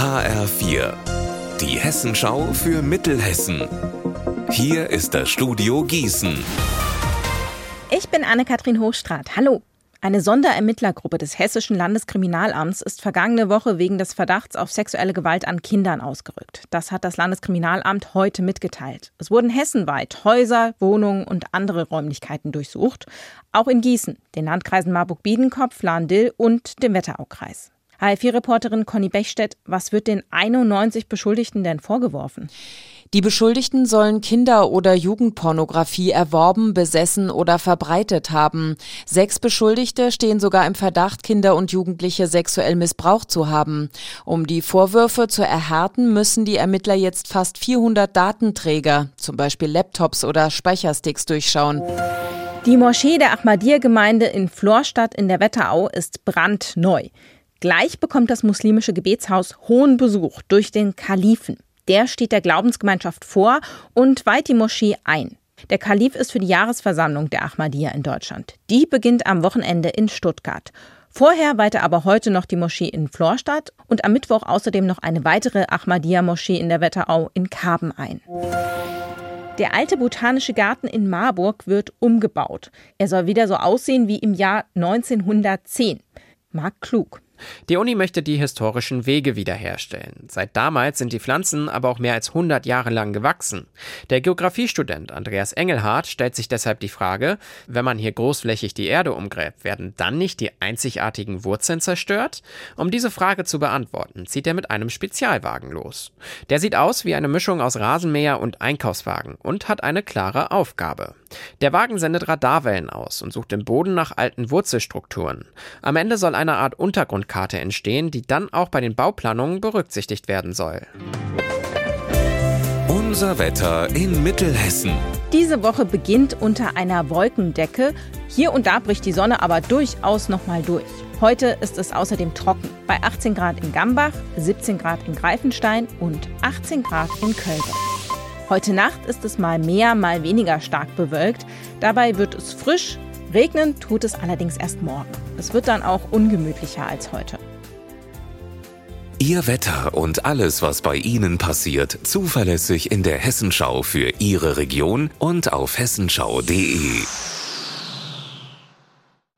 HR4, die Hessenschau für Mittelhessen. Hier ist das Studio Gießen. Ich bin Anne-Kathrin Hochstrat. Hallo. Eine Sonderermittlergruppe des Hessischen Landeskriminalamts ist vergangene Woche wegen des Verdachts auf sexuelle Gewalt an Kindern ausgerückt. Das hat das Landeskriminalamt heute mitgeteilt. Es wurden hessenweit Häuser, Wohnungen und andere Räumlichkeiten durchsucht, auch in Gießen, den Landkreisen Marburg-Biedenkopf, Lahn-Dill und dem Wetteraukreis. HFI-Reporterin Conny Bechstedt, was wird den 91 Beschuldigten denn vorgeworfen? Die Beschuldigten sollen Kinder- oder Jugendpornografie erworben, besessen oder verbreitet haben. Sechs Beschuldigte stehen sogar im Verdacht, Kinder und Jugendliche sexuell missbraucht zu haben. Um die Vorwürfe zu erhärten, müssen die Ermittler jetzt fast 400 Datenträger, zum Beispiel Laptops oder Speichersticks, durchschauen. Die Moschee der Ahmadiyya-Gemeinde in Florstadt in der Wetterau ist brandneu. Gleich bekommt das muslimische Gebetshaus hohen Besuch durch den Kalifen. Der steht der Glaubensgemeinschaft vor und weiht die Moschee ein. Der Kalif ist für die Jahresversammlung der Ahmadiyya in Deutschland. Die beginnt am Wochenende in Stuttgart. Vorher weihte aber heute noch die Moschee in Florstadt und am Mittwoch außerdem noch eine weitere Ahmadiyya-Moschee in der Wetterau in Karben ein. Der alte botanische Garten in Marburg wird umgebaut. Er soll wieder so aussehen wie im Jahr 1910. Marc Klug. Die Uni möchte die historischen Wege wiederherstellen. Seit damals sind die Pflanzen aber auch mehr als 100 Jahre lang gewachsen. Der Geografiestudent Andreas Engelhardt stellt sich deshalb die Frage, wenn man hier großflächig die Erde umgräbt, werden dann nicht die einzigartigen Wurzeln zerstört? Um diese Frage zu beantworten, zieht er mit einem Spezialwagen los. Der sieht aus wie eine Mischung aus Rasenmäher und Einkaufswagen und hat eine klare Aufgabe. Der Wagen sendet Radarwellen aus und sucht im Boden nach alten Wurzelstrukturen. Am Ende soll eine Art Untergrundkarte entstehen, die dann auch bei den Bauplanungen berücksichtigt werden soll. Unser Wetter in Mittelhessen. Diese Woche beginnt unter einer Wolkendecke. Hier und da bricht die Sonne aber durchaus nochmal durch. Heute ist es außerdem trocken. Bei 18 Grad in Gambach, 17 Grad in Greifenstein und 18 Grad in Köln. Heute Nacht ist es mal mehr, mal weniger stark bewölkt. Dabei wird es frisch. Regnen tut es allerdings erst morgen. Es wird dann auch ungemütlicher als heute. Ihr Wetter und alles, was bei Ihnen passiert, zuverlässig in der Hessenschau für Ihre Region und auf hessenschau.de.